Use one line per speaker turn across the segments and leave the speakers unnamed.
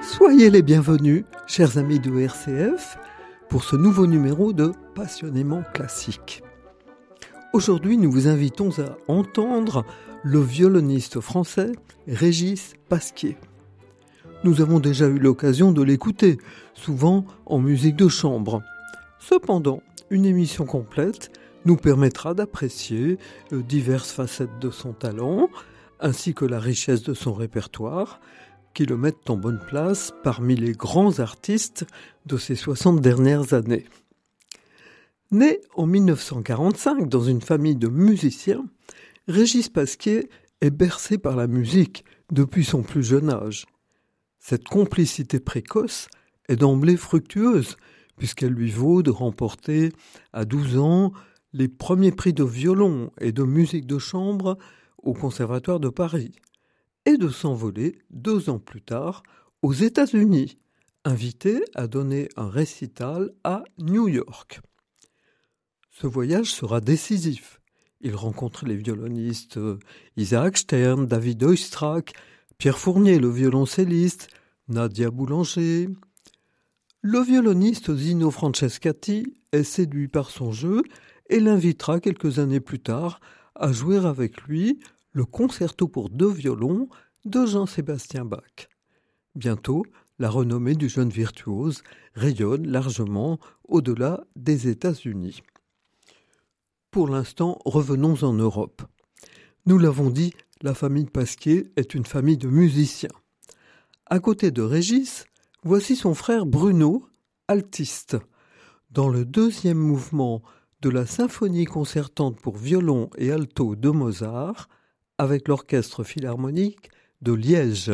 Soyez les bienvenus, chers amis de RCF, pour ce nouveau numéro de Passionnément classique. Aujourd'hui, nous vous invitons à entendre le violoniste français Régis Pasquier. Nous avons déjà eu l'occasion de l'écouter, souvent en musique de chambre. Cependant, une émission complète nous permettra d'apprécier euh, diverses facettes de son talent, ainsi que la richesse de son répertoire, qui le mettent en bonne place parmi les grands artistes de ces 60 dernières années. Né en 1945 dans une famille de musiciens, Régis Pasquier est bercé par la musique depuis son plus jeune âge. Cette complicité précoce est d'emblée fructueuse, puisqu'elle lui vaut de remporter à 12 ans les premiers prix de violon et de musique de chambre au Conservatoire de Paris et de s'envoler deux ans plus tard aux États-Unis, invité à donner un récital à New York. Ce voyage sera décisif. Il rencontre les violonistes euh, Isaac Stern, David Oistrakh, Pierre Fournier, le violoncelliste, Nadia Boulanger. Le violoniste Zino Francescati est séduit par son jeu et l'invitera quelques années plus tard à jouer avec lui le concerto pour deux violons de Jean-Sébastien Bach. Bientôt, la renommée du jeune virtuose rayonne largement au-delà des États-Unis. Pour l'instant, revenons en Europe. Nous l'avons dit, la famille Pasquier est une famille de musiciens. À côté de Régis, voici son frère Bruno, altiste. Dans le deuxième mouvement de la symphonie concertante pour violon et alto de Mozart, avec l'orchestre philharmonique de Liège.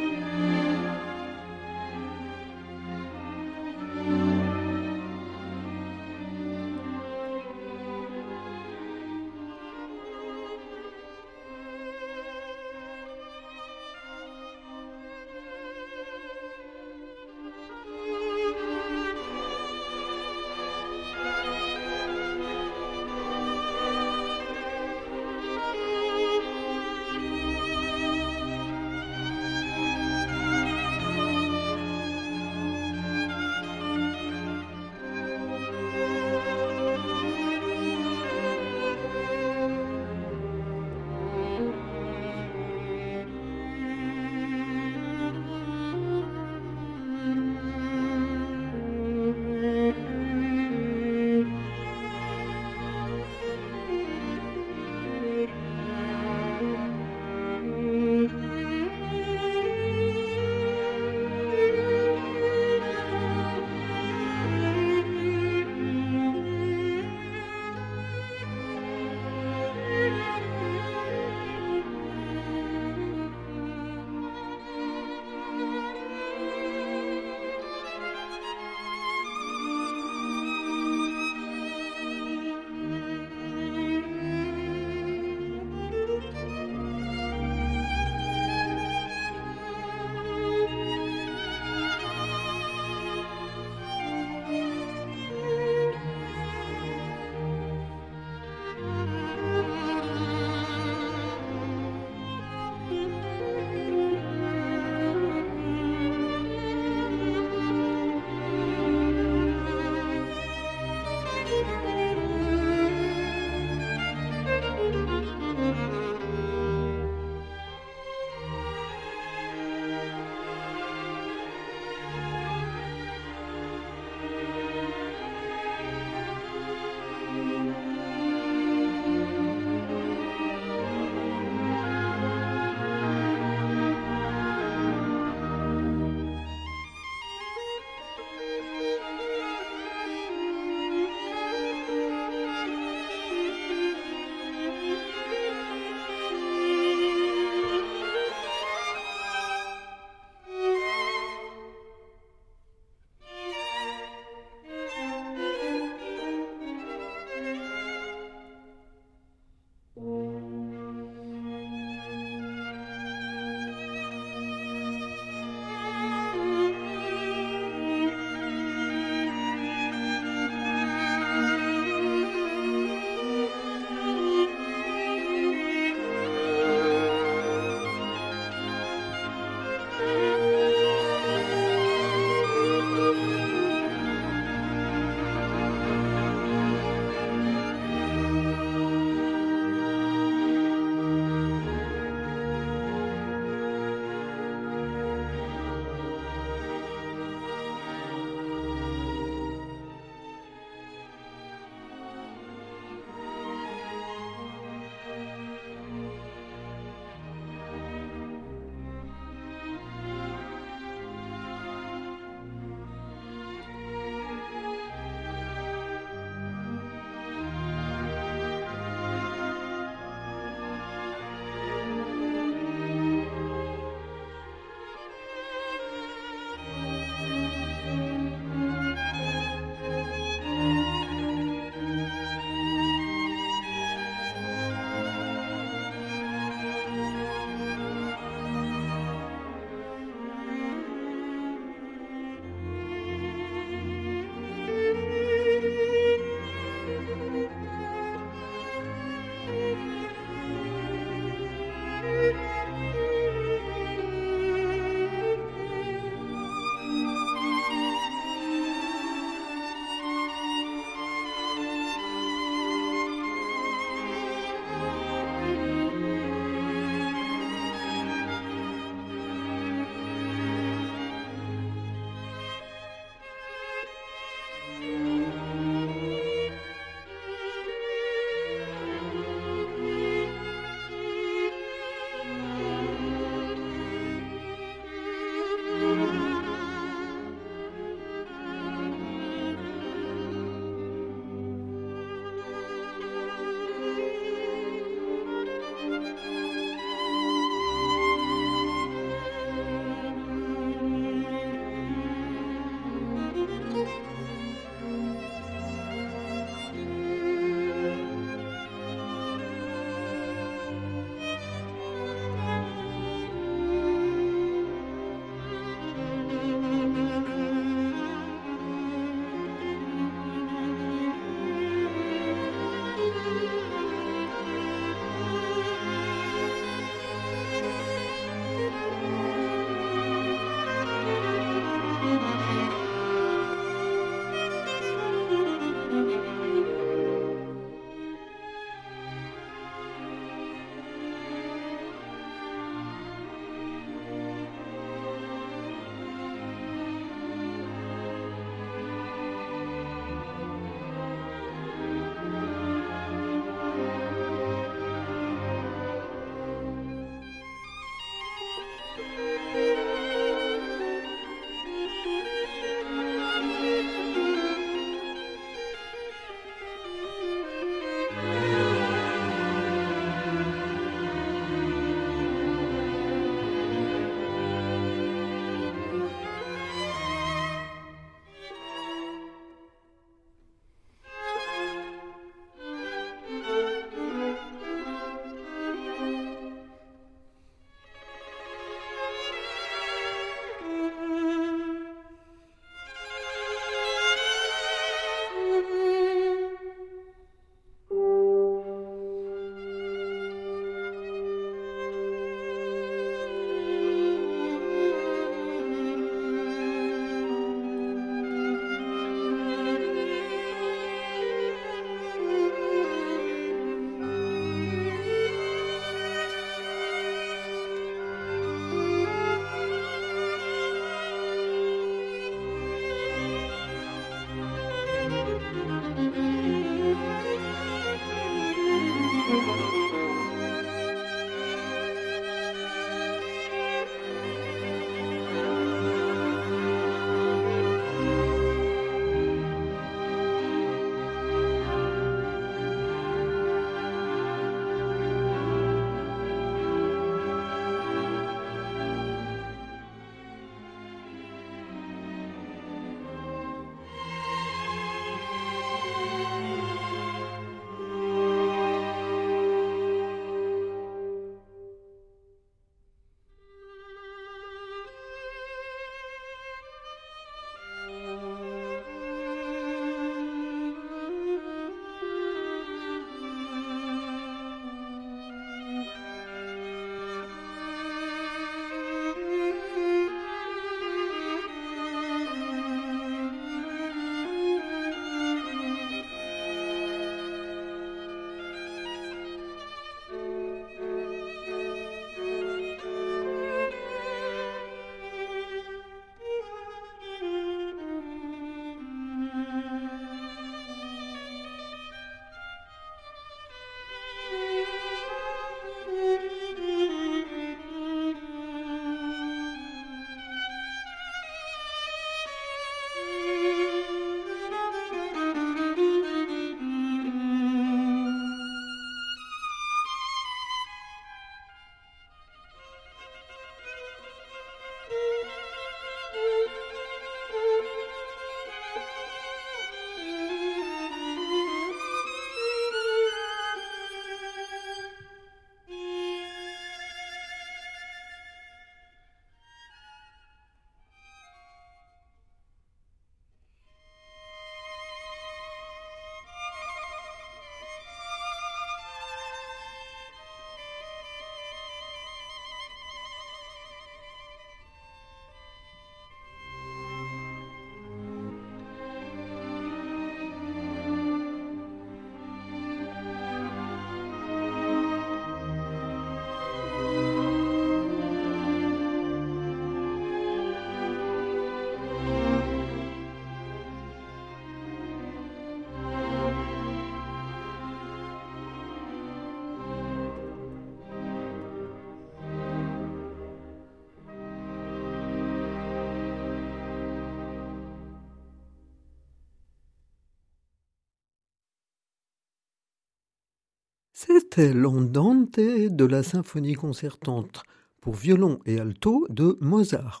C'était l'Andante de la symphonie concertante pour violon et alto de Mozart,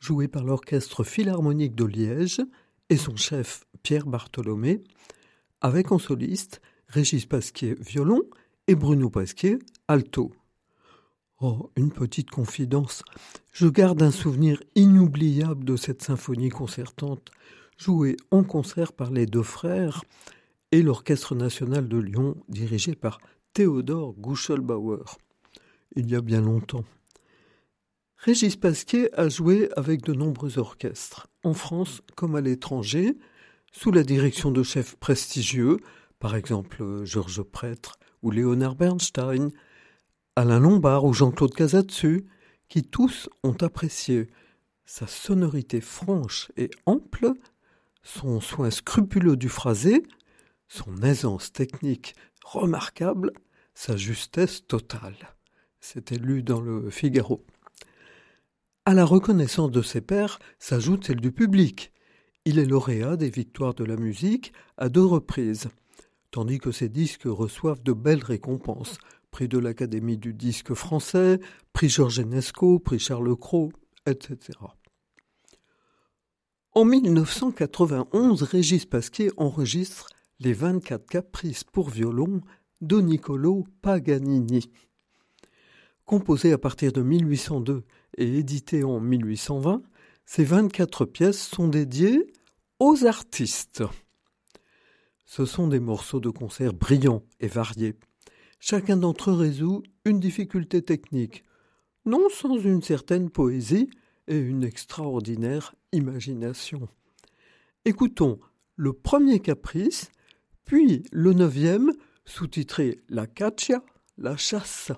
joué par l'Orchestre philharmonique de Liège et son chef Pierre Bartholomé, avec en soliste Régis Pasquier violon et Bruno Pasquier alto. Oh, une petite confidence. Je garde un souvenir inoubliable de cette symphonie concertante, jouée en concert par les deux frères et l'Orchestre national de Lyon, dirigé par Théodore Guschelbauer, il y a bien longtemps. Régis Pasquier a joué avec de nombreux orchestres, en France comme à l'étranger, sous la direction de chefs prestigieux, par exemple Georges Prêtre ou Léonard Bernstein, Alain Lombard ou Jean-Claude Casatsu, qui tous ont apprécié sa sonorité franche et ample, son soin scrupuleux du phrasé, son aisance technique remarquable, sa justesse totale. C'était lu dans le Figaro. À la reconnaissance de ses pairs s'ajoute celle du public. Il est lauréat des victoires de la musique à deux reprises, tandis que ses disques reçoivent de belles récompenses. Prix de l'Académie du disque français, prix Georges Enesco, prix Charles Cros, etc. En 1991, Régis Pasquier enregistre les 24 caprices pour violon de Niccolo Paganini. Composé à partir de 1802 et édité en 1820, ces 24 pièces sont dédiées aux artistes. Ce sont des morceaux de concert brillants et variés. Chacun d'entre eux résout une difficulté technique, non sans une certaine poésie et une extraordinaire imagination. Écoutons le premier caprice puis le neuvième, sous-titré La Caccia, la chasse.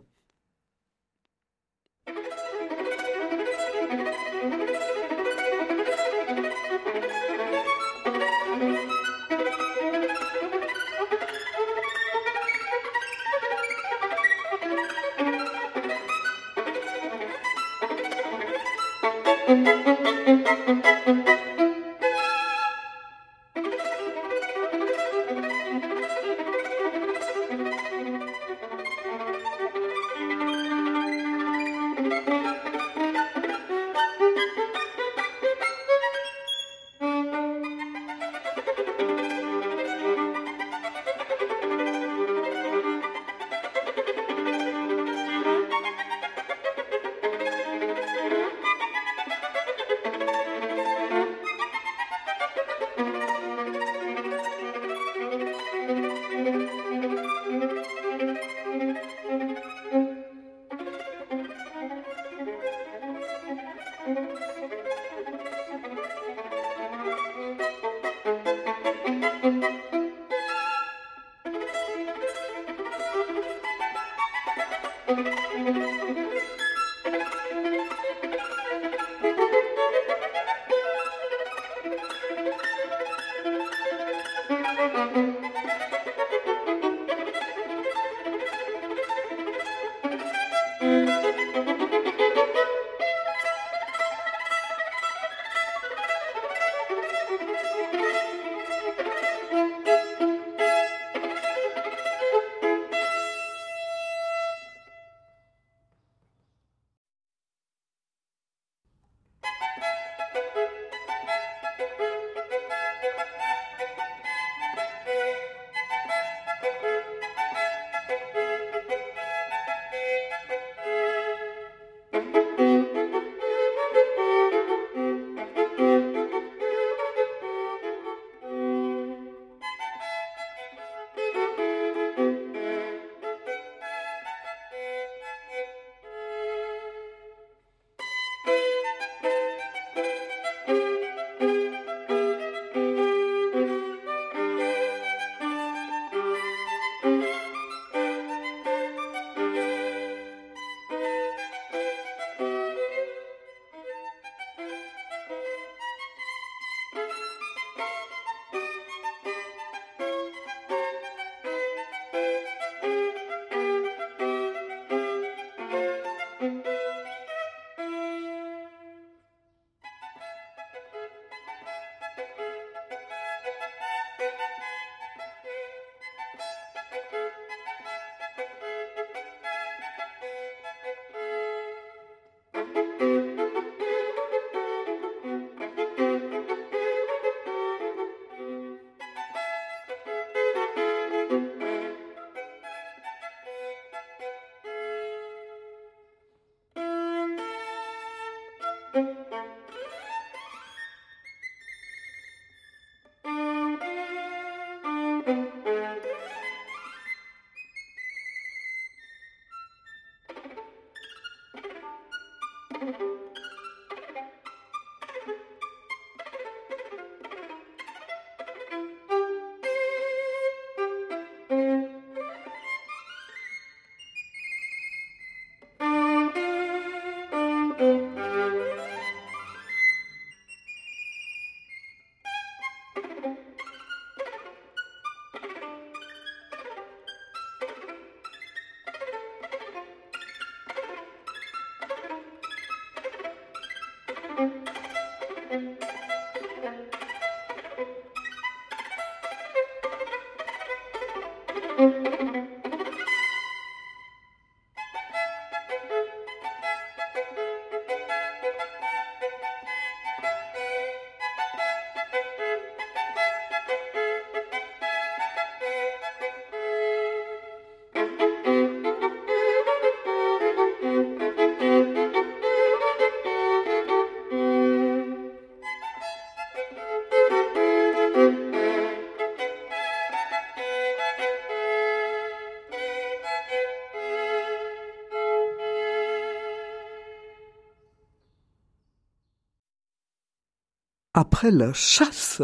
Après la chasse,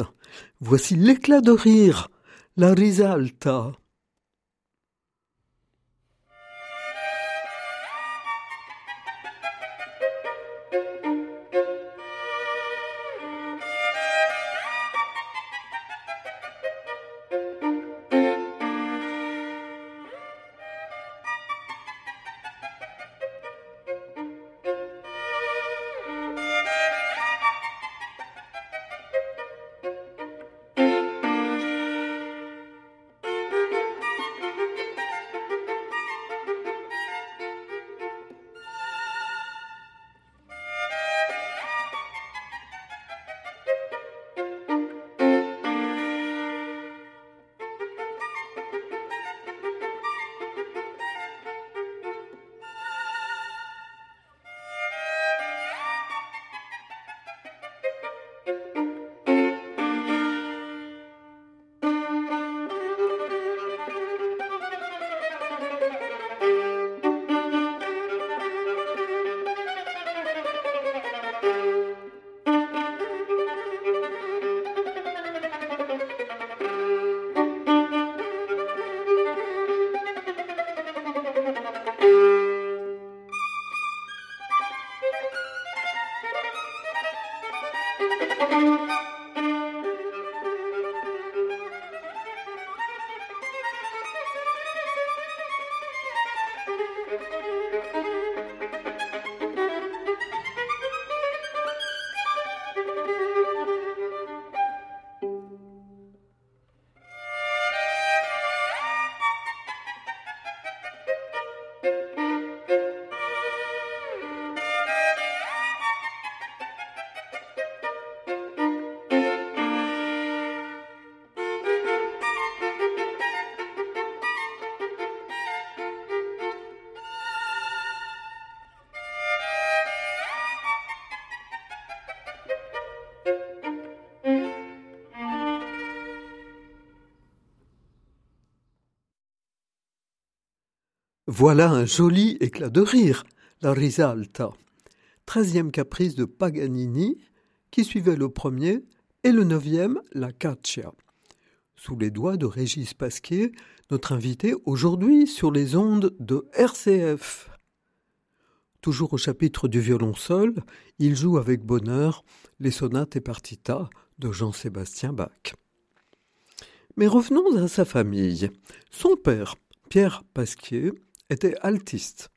voici l'éclat de rire, la risalta. Voilà un joli éclat de rire, la risalta. Treizième caprice de Paganini, qui suivait le premier, et le neuvième, la caccia. Sous les doigts de Régis Pasquier, notre invité aujourd'hui sur les ondes de RCF. Toujours au chapitre du violon seul, il joue avec bonheur les sonates et partitas de Jean-Sébastien Bach. Mais revenons à sa famille. Son père, Pierre Pasquier, était altiste,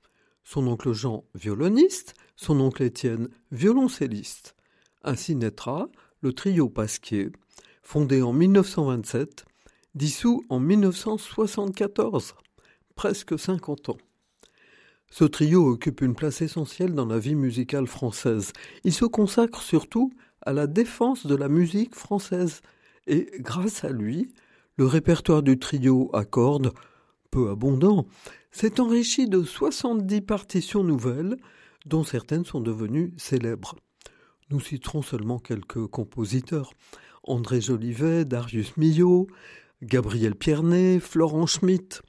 son oncle Jean violoniste, son oncle Étienne violoncelliste. Ainsi naîtra le trio Pasquier, fondé en 1927, dissous en 1974, presque 50 ans. Ce trio occupe une place essentielle dans la vie musicale française. Il se consacre surtout à la défense de la musique française et grâce à lui, le répertoire du trio à cordes, peu abondant, s'est enrichi de 70 partitions nouvelles, dont certaines sont devenues célèbres. Nous citerons seulement quelques compositeurs. André Jolivet, Darius Milhaud, Gabriel Piernet, Florent Schmitt.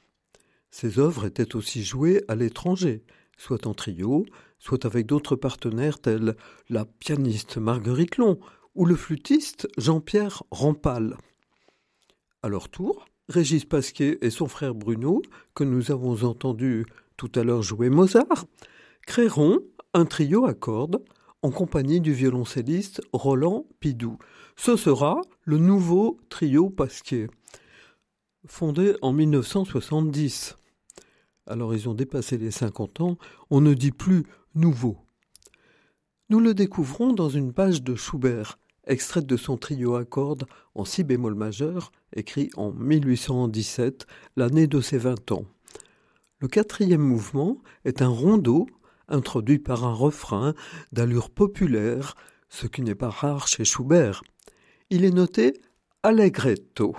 Ces œuvres étaient aussi jouées à l'étranger, soit en trio, soit avec d'autres partenaires tels la pianiste Marguerite Long ou le flûtiste Jean-Pierre Rampal. À leur tour, Régis Pasquier et son frère Bruno, que nous avons entendu tout à l'heure jouer Mozart, créeront un trio à cordes en compagnie du violoncelliste Roland Pidou. Ce sera le nouveau trio Pasquier, fondé en 1970. Alors ils ont dépassé les 50 ans, on ne dit plus nouveau. Nous le découvrons dans une page de Schubert, extraite de son trio à cordes en si bémol majeur, écrit en 1817, l'année de ses vingt ans. Le quatrième mouvement est un rondeau introduit par un refrain d'allure populaire, ce qui n'est pas rare chez Schubert. Il est noté allegretto.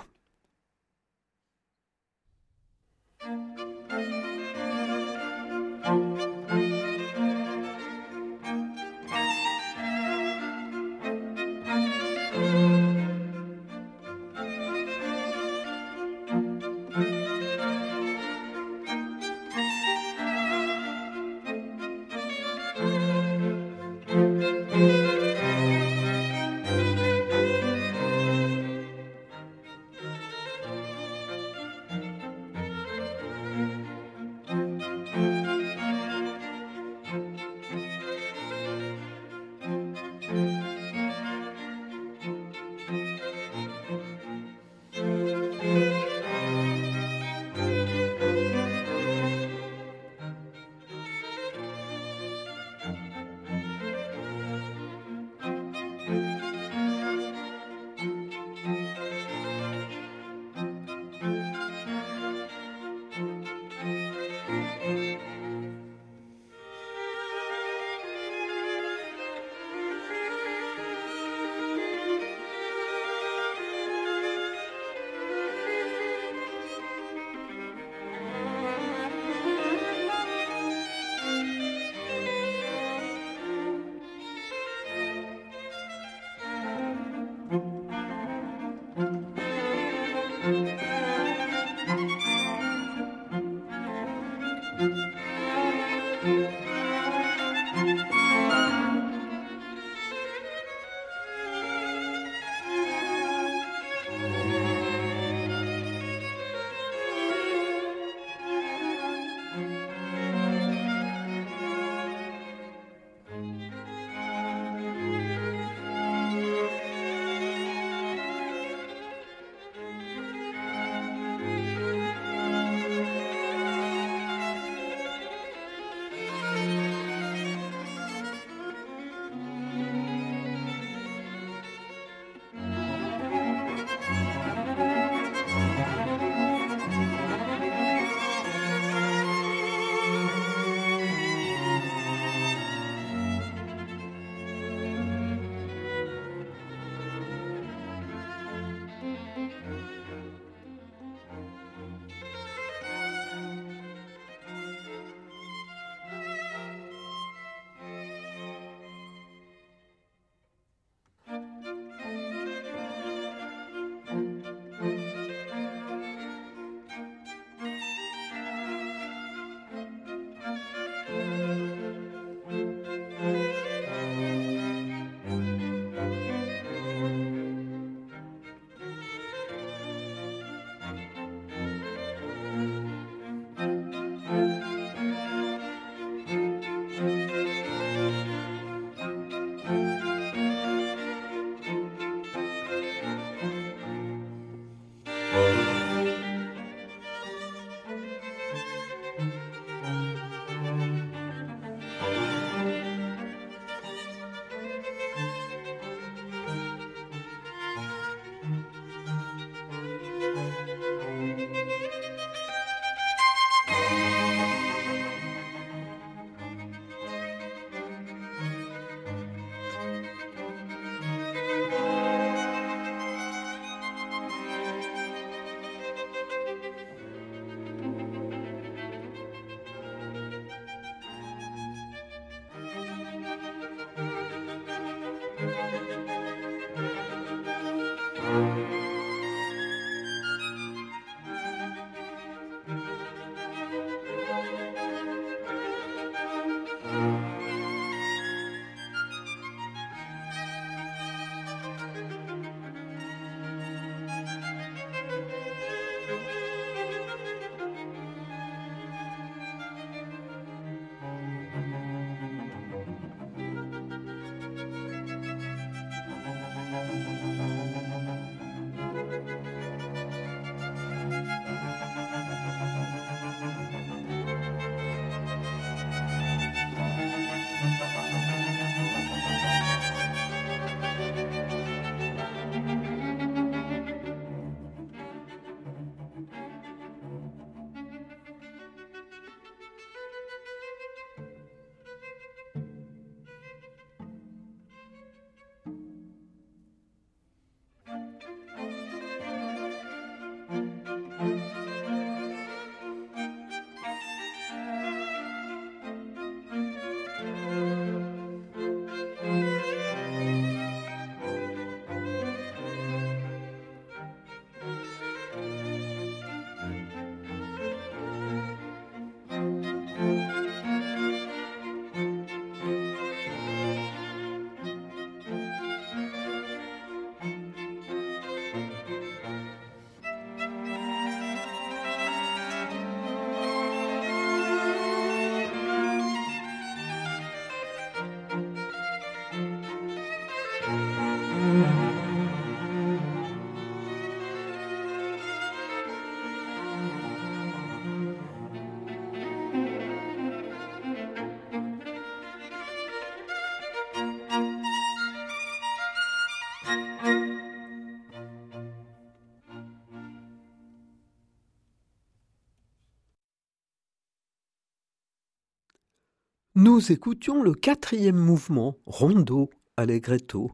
Nous écoutions le quatrième mouvement, Rondo Allegretto,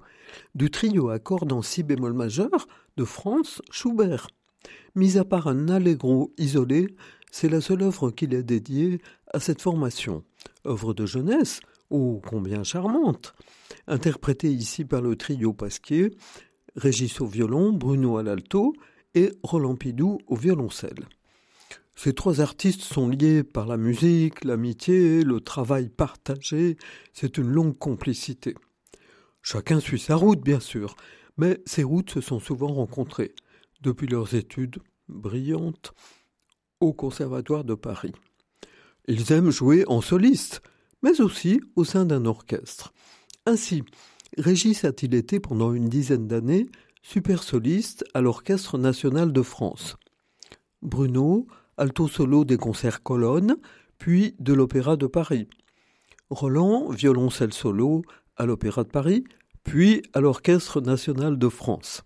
du trio à cordes en si bémol majeur de Franz Schubert. Mis à part un allegro isolé, c'est la seule œuvre qu'il a dédiée à cette formation. Œuvre de jeunesse, ô combien charmante, interprétée ici par le trio Pasquier, Régis au violon, Bruno à l'alto et Roland Pidou au violoncelle. Ces trois artistes sont liés par la musique, l'amitié, le travail partagé, c'est une longue complicité. Chacun suit sa route, bien sûr, mais ces routes se sont souvent rencontrées, depuis leurs études brillantes au Conservatoire de Paris. Ils aiment jouer en soliste, mais aussi au sein d'un orchestre. Ainsi, Régis a-t-il été pendant une dizaine d'années super soliste à l'Orchestre national de France. Bruno alto solo des concerts colonnes, puis de l'Opéra de Paris. Roland, violoncelle solo à l'Opéra de Paris, puis à l'Orchestre national de France.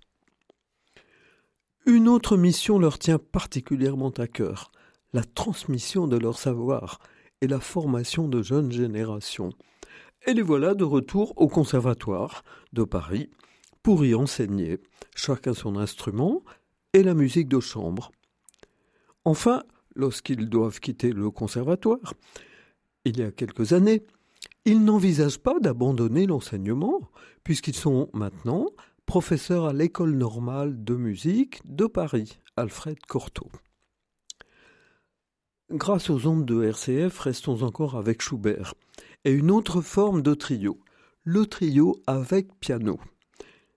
Une autre mission leur tient particulièrement à cœur, la transmission de leur savoir et la formation de jeunes générations. Et les voilà de retour au Conservatoire de Paris pour y enseigner, chacun son instrument et la musique de chambre. Enfin, lorsqu'ils doivent quitter le conservatoire, il y a quelques années, ils n'envisagent pas d'abandonner l'enseignement, puisqu'ils sont maintenant professeurs à l'école normale de musique de Paris, Alfred Cortot. Grâce aux ondes de RCF, restons encore avec Schubert et une autre forme de trio, le trio avec piano.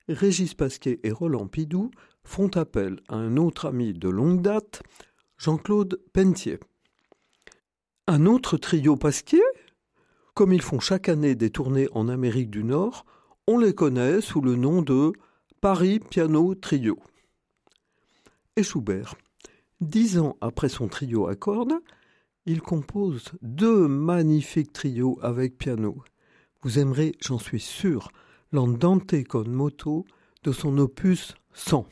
Régis Pasquier et Roland Pidou font appel à un autre ami de longue date, Jean-Claude Pentier. Un autre trio Pasquier Comme ils font chaque année des tournées en Amérique du Nord, on les connaît sous le nom de Paris Piano Trio. Et Schubert, dix ans après son trio à cordes, il compose deux magnifiques trios avec piano. Vous aimerez, j'en suis sûr, l'Andante con moto de son opus 100.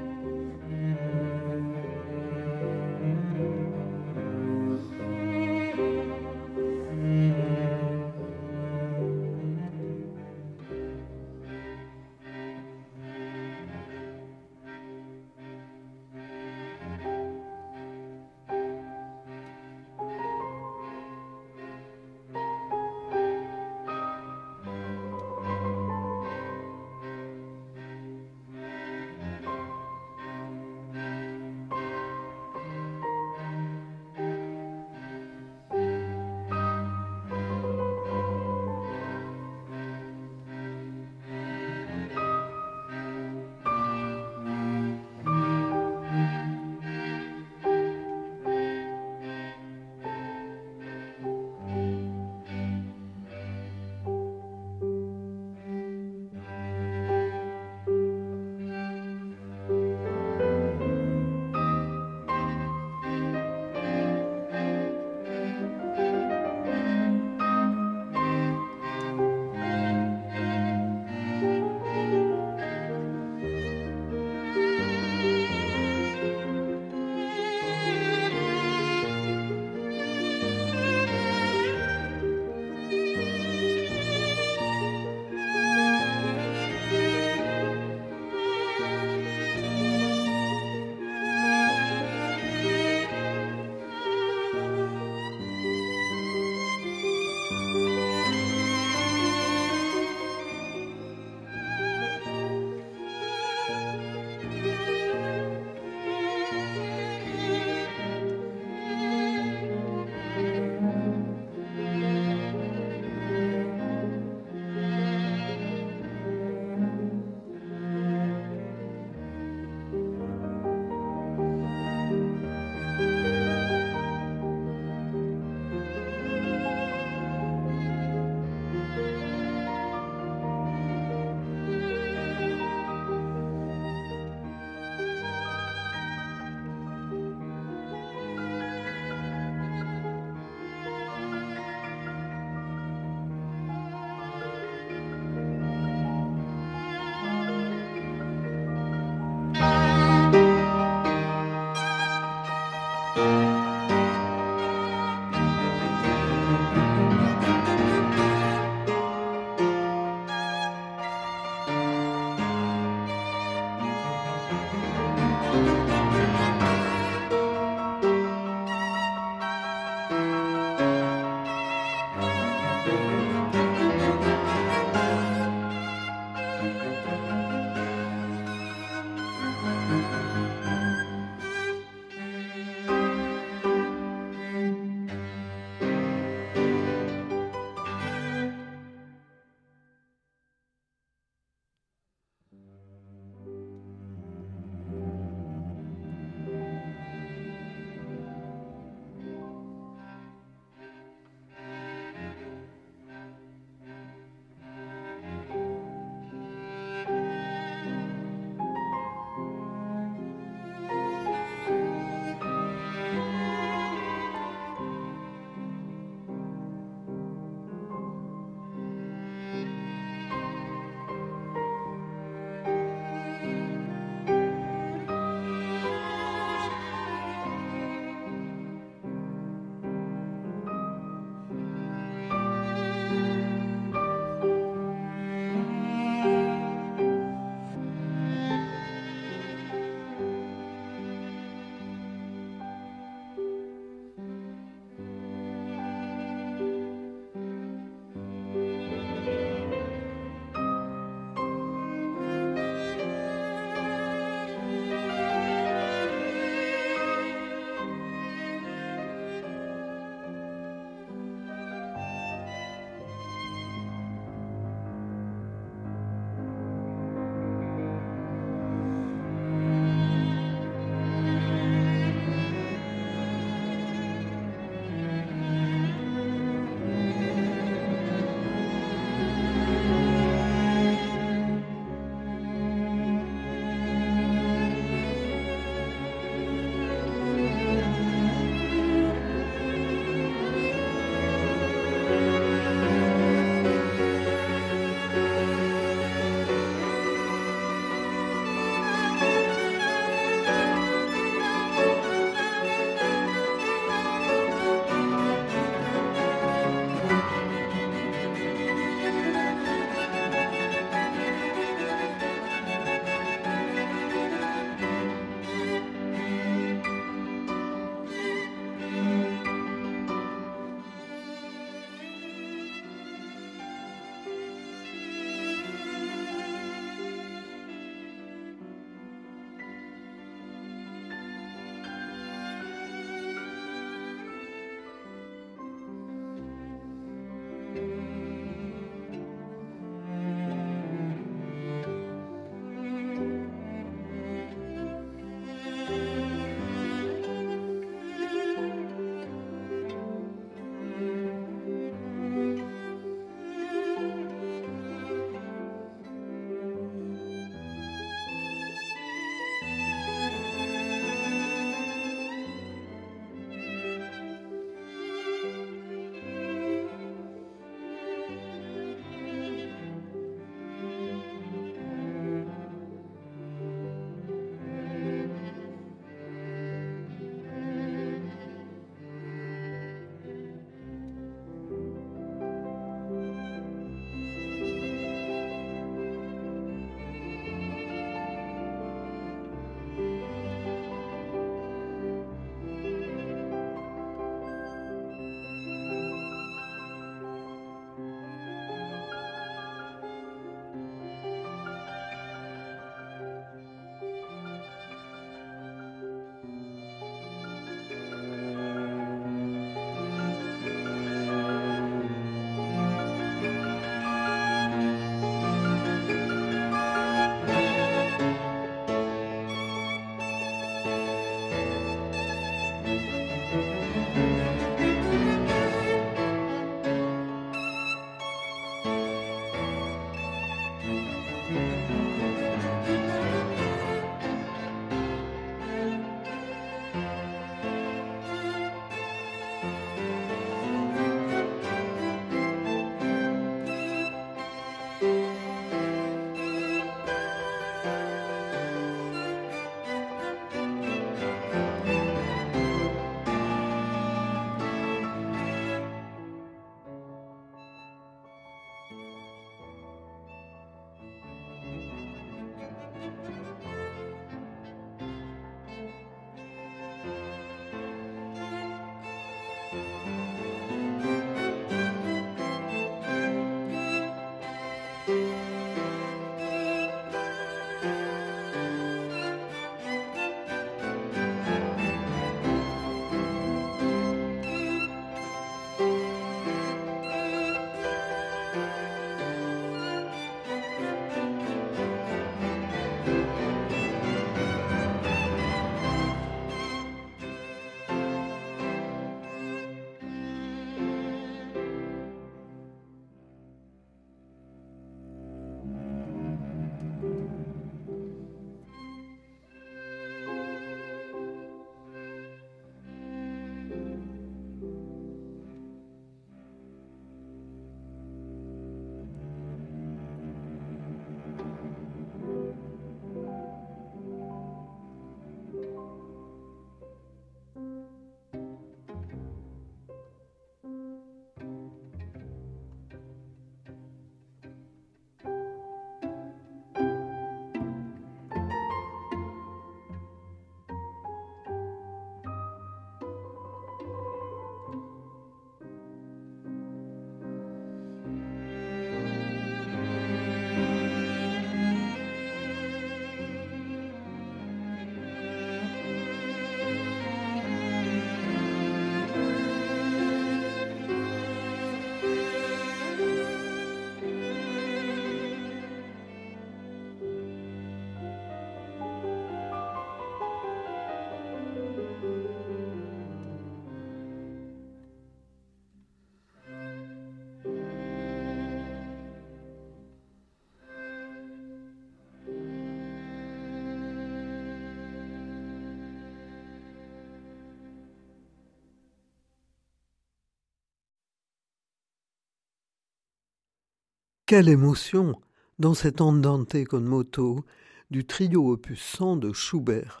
Quelle émotion dans cet andante con moto du trio opus 100 de Schubert.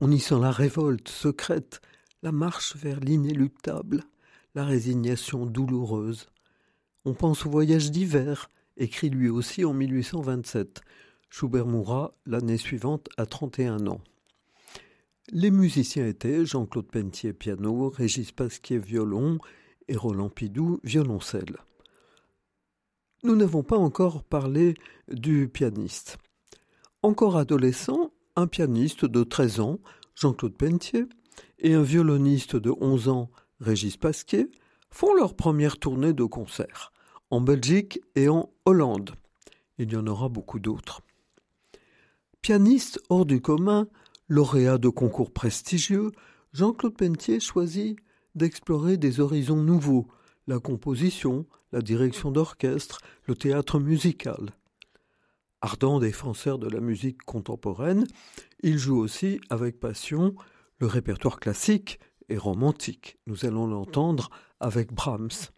On y sent la révolte secrète, la marche vers l'inéluctable, la résignation douloureuse. On pense au voyage d'hiver, écrit lui aussi en 1827. Schubert mourra l'année suivante à 31 ans. Les musiciens étaient Jean-Claude Pentier piano, Régis Pasquier violon et Roland Pidou violoncelle. Nous n'avons pas encore parlé du pianiste. Encore adolescent, un pianiste de 13 ans, Jean-Claude Pentier, et un violoniste de 11 ans, Régis Pasquier, font leur première tournée de concert, en Belgique et en Hollande. Il y en aura beaucoup d'autres. Pianiste hors du commun, lauréat de concours prestigieux, Jean-Claude Pentier choisit d'explorer des horizons nouveaux, la composition, la direction d'orchestre, le théâtre musical. Ardent défenseur de la musique contemporaine, il joue aussi avec passion le répertoire classique et romantique. Nous allons l'entendre avec Brahms.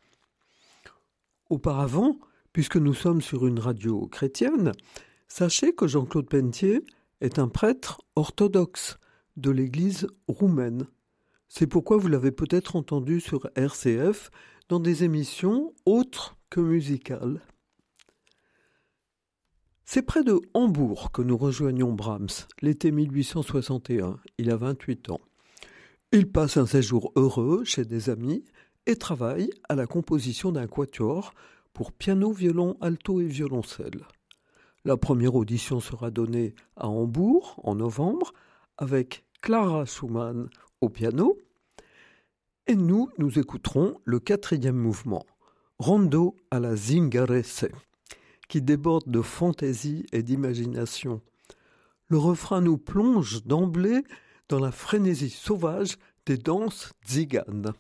Auparavant, puisque nous sommes sur une radio chrétienne, sachez que Jean-Claude Pentier est un prêtre orthodoxe de l'Église roumaine. C'est pourquoi vous l'avez peut-être entendu sur RCF dans des émissions autres que musicales. C'est près de Hambourg que nous rejoignons Brahms, l'été 1861. Il a 28 ans. Il passe un séjour heureux chez des amis et travaille à la composition d'un quatuor pour piano, violon, alto et violoncelle. La première audition sera donnée à Hambourg en novembre avec Clara Schumann au piano et nous, nous écouterons le quatrième mouvement, Rondo à la Zingarese, qui déborde de fantaisie et d'imagination. Le refrain nous plonge d'emblée dans la frénésie sauvage des danses tziganes.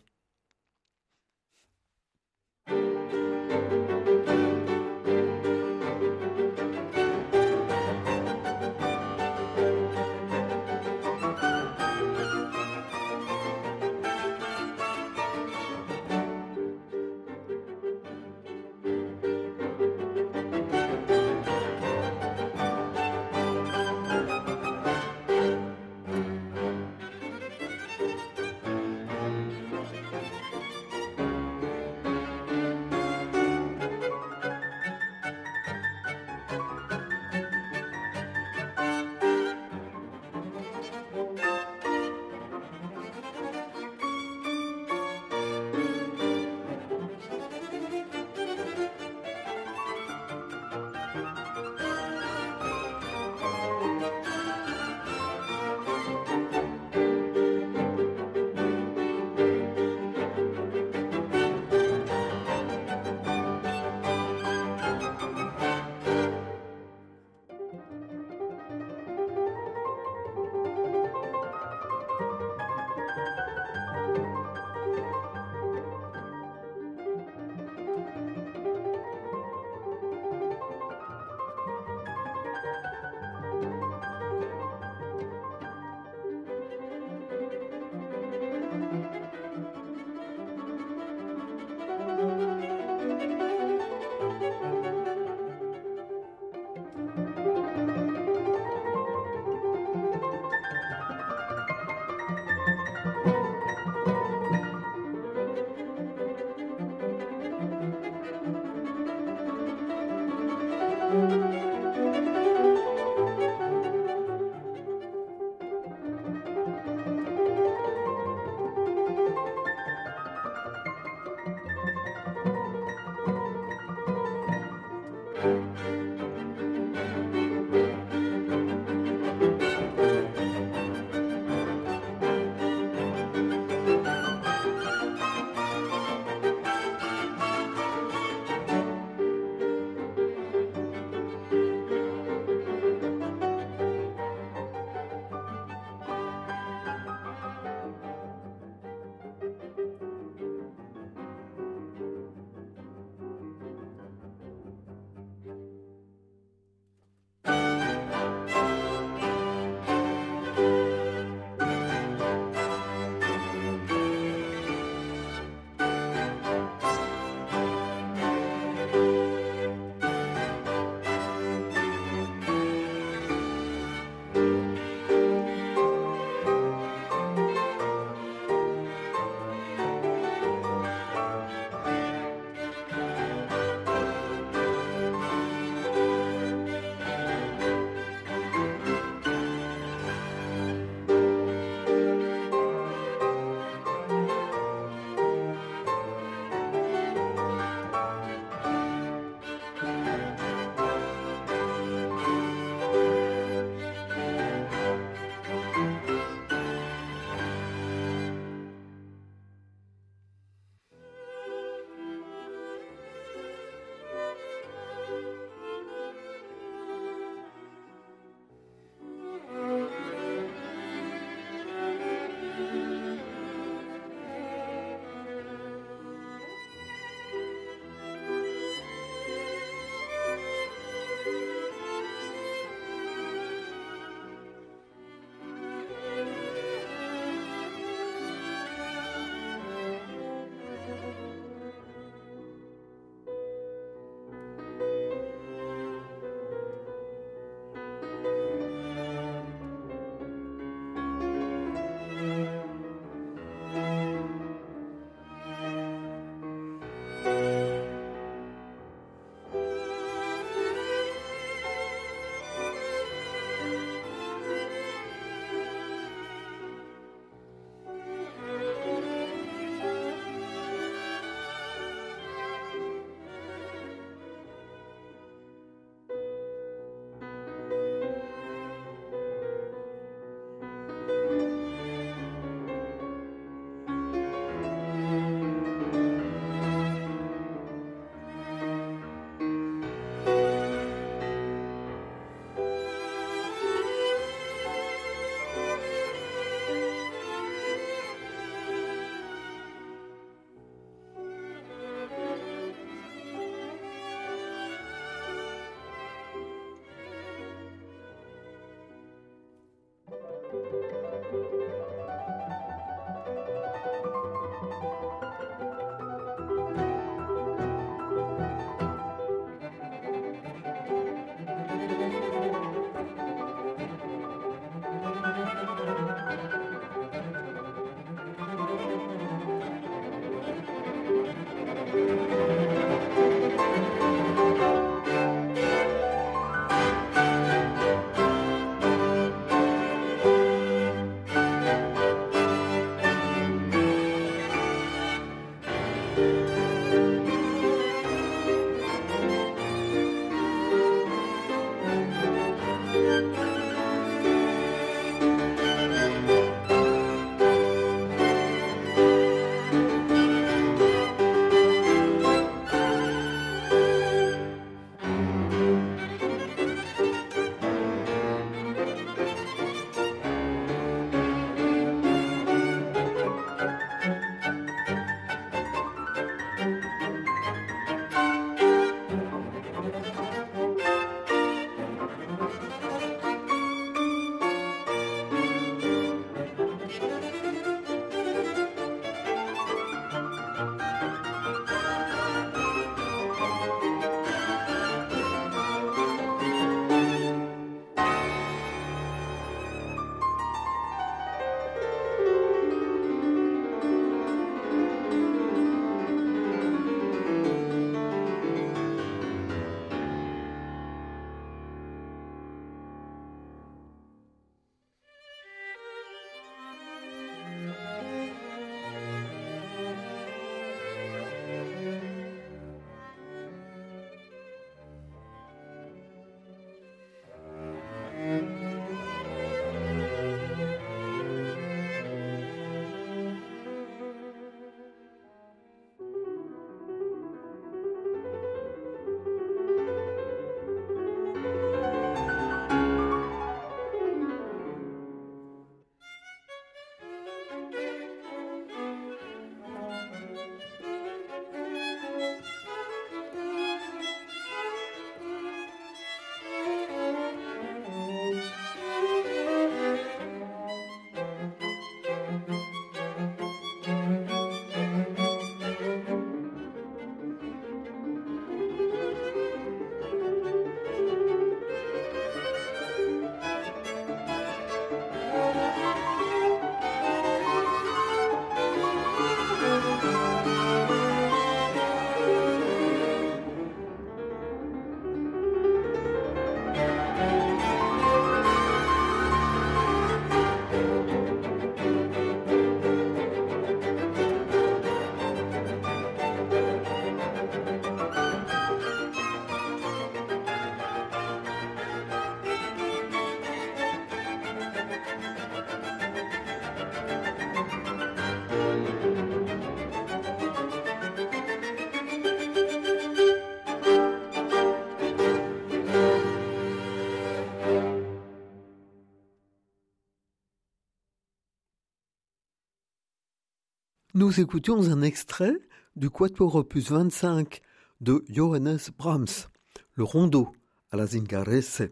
Nous écoutions un extrait du Quatuor opus 25 de Johannes Brahms, le rondo à la Zingarese,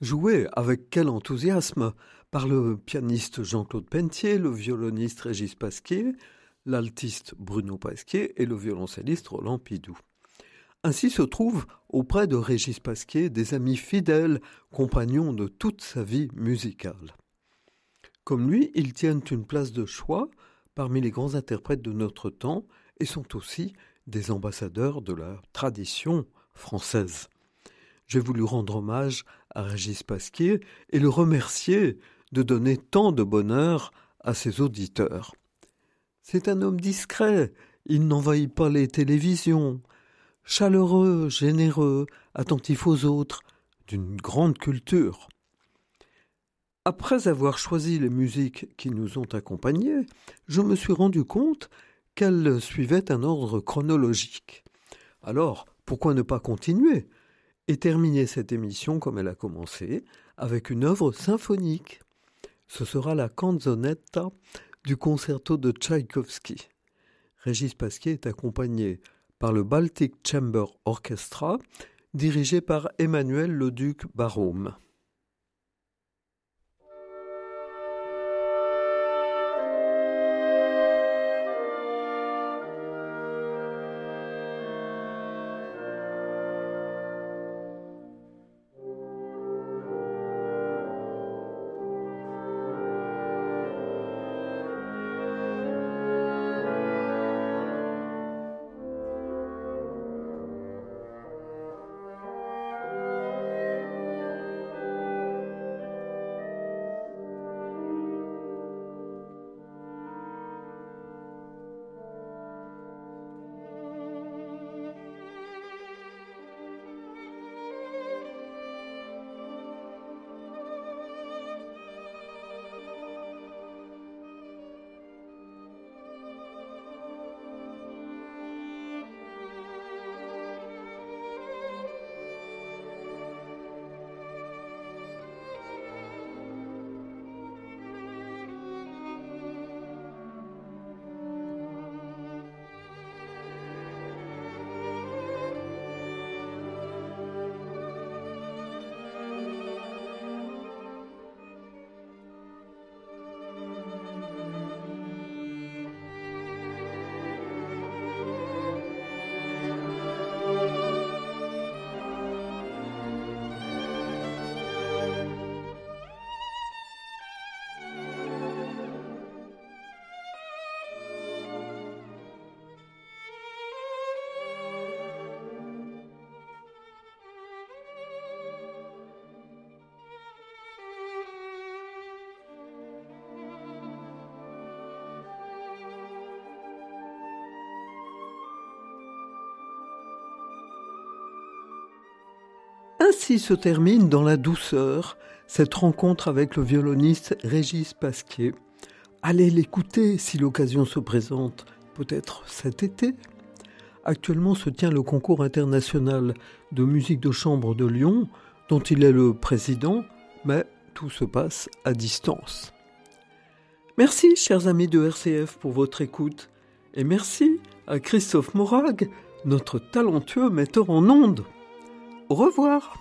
joué avec quel enthousiasme par le pianiste Jean-Claude Pentier, le violoniste Régis Pasquier, l'altiste Bruno Pasquier et le violoncelliste Roland Pidou. Ainsi se trouvent auprès de Régis Pasquier des amis fidèles, compagnons de toute sa vie musicale. Comme lui, ils tiennent une place de choix parmi les grands interprètes de notre temps et sont aussi des ambassadeurs de la tradition française. J'ai voulu rendre hommage à Régis Pasquier et le remercier de donner tant de bonheur à ses auditeurs. C'est un homme discret, il n'envahit pas les télévisions, chaleureux, généreux, attentif aux autres, d'une grande culture. Après avoir choisi les musiques qui nous ont accompagnés, je me suis rendu compte qu'elles suivaient un ordre chronologique. Alors, pourquoi ne pas continuer et terminer cette émission comme elle a commencé, avec une œuvre symphonique? Ce sera la canzonetta du concerto de Tchaïkovski. Régis Pasquier est accompagné par le Baltic Chamber Orchestra, dirigé par Emmanuel Leduc Barôme. Ainsi se termine dans la douceur cette rencontre avec le violoniste Régis Pasquier. Allez l'écouter si l'occasion se présente, peut-être cet été. Actuellement se tient le concours international de musique de chambre de Lyon, dont il est le président, mais tout se passe à distance. Merci, chers amis de RCF, pour votre écoute, et merci à Christophe Morag, notre talentueux metteur en ondes. Au revoir